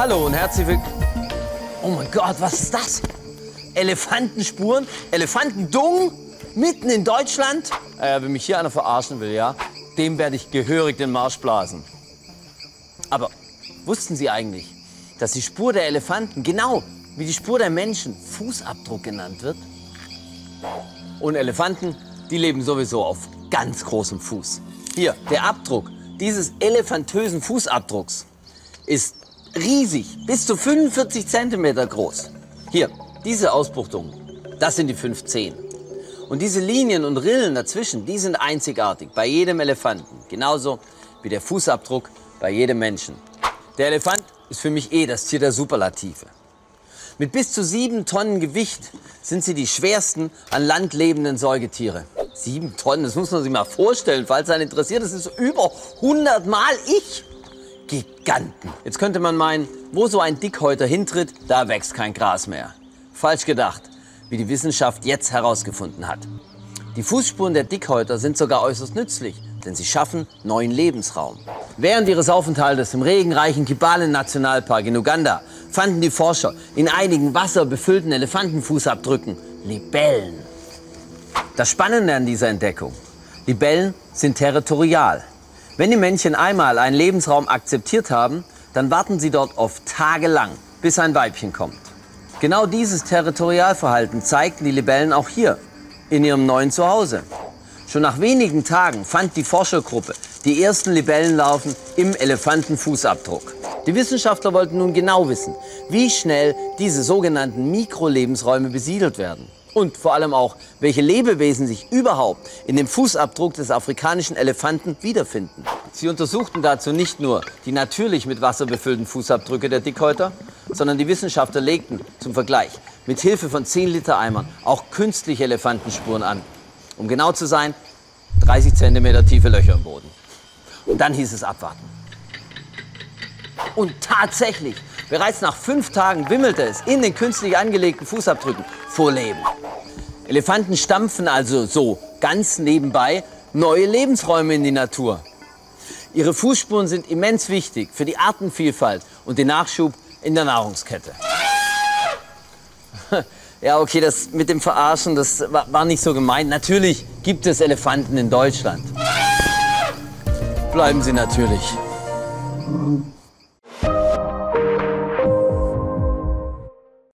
Hallo und herzlich willkommen. Oh mein Gott, was ist das? Elefantenspuren? Elefantendung? Mitten in Deutschland? Äh, wenn mich hier einer verarschen will, ja, dem werde ich gehörig den Marsch blasen. Aber wussten Sie eigentlich, dass die Spur der Elefanten genau wie die Spur der Menschen Fußabdruck genannt wird? Und Elefanten, die leben sowieso auf ganz großem Fuß. Hier, der Abdruck dieses elefantösen Fußabdrucks ist riesig, bis zu 45 Zentimeter groß. Hier, diese Ausbuchtungen, das sind die 15. Und diese Linien und Rillen dazwischen, die sind einzigartig bei jedem Elefanten. Genauso wie der Fußabdruck bei jedem Menschen. Der Elefant ist für mich eh das Tier der Superlative. Mit bis zu sieben Tonnen Gewicht sind sie die schwersten an Land lebenden Säugetiere. Sieben Tonnen, das muss man sich mal vorstellen, falls einen interessiert. Das ist über 100 Mal ich. Giganten. Jetzt könnte man meinen, wo so ein Dickhäuter hintritt, da wächst kein Gras mehr. Falsch gedacht, wie die Wissenschaft jetzt herausgefunden hat. Die Fußspuren der Dickhäuter sind sogar äußerst nützlich, denn sie schaffen neuen Lebensraum. Während ihres Aufenthaltes im regenreichen Kibale-Nationalpark in Uganda fanden die Forscher in einigen wasserbefüllten Elefantenfußabdrücken Libellen. Das Spannende an dieser Entdeckung, Libellen sind territorial. Wenn die Männchen einmal einen Lebensraum akzeptiert haben, dann warten sie dort oft tagelang, bis ein Weibchen kommt. Genau dieses Territorialverhalten zeigten die Libellen auch hier, in ihrem neuen Zuhause. Schon nach wenigen Tagen fand die Forschergruppe die ersten Libellenlarven im Elefantenfußabdruck. Die Wissenschaftler wollten nun genau wissen, wie schnell diese sogenannten Mikrolebensräume besiedelt werden. Und vor allem auch, welche Lebewesen sich überhaupt in dem Fußabdruck des afrikanischen Elefanten wiederfinden. Sie untersuchten dazu nicht nur die natürlich mit Wasser befüllten Fußabdrücke der Dickhäuter, sondern die Wissenschaftler legten zum Vergleich mit Hilfe von 10 Liter Eimern auch künstliche Elefantenspuren an. Um genau zu sein, 30 Zentimeter tiefe Löcher im Boden. Und dann hieß es abwarten. Und tatsächlich, bereits nach fünf Tagen wimmelte es in den künstlich angelegten Fußabdrücken vor Leben. Elefanten stampfen also so ganz nebenbei neue Lebensräume in die Natur. Ihre Fußspuren sind immens wichtig für die Artenvielfalt und den Nachschub in der Nahrungskette. Ja, okay, das mit dem Verarschen, das war nicht so gemeint. Natürlich gibt es Elefanten in Deutschland. Bleiben Sie natürlich.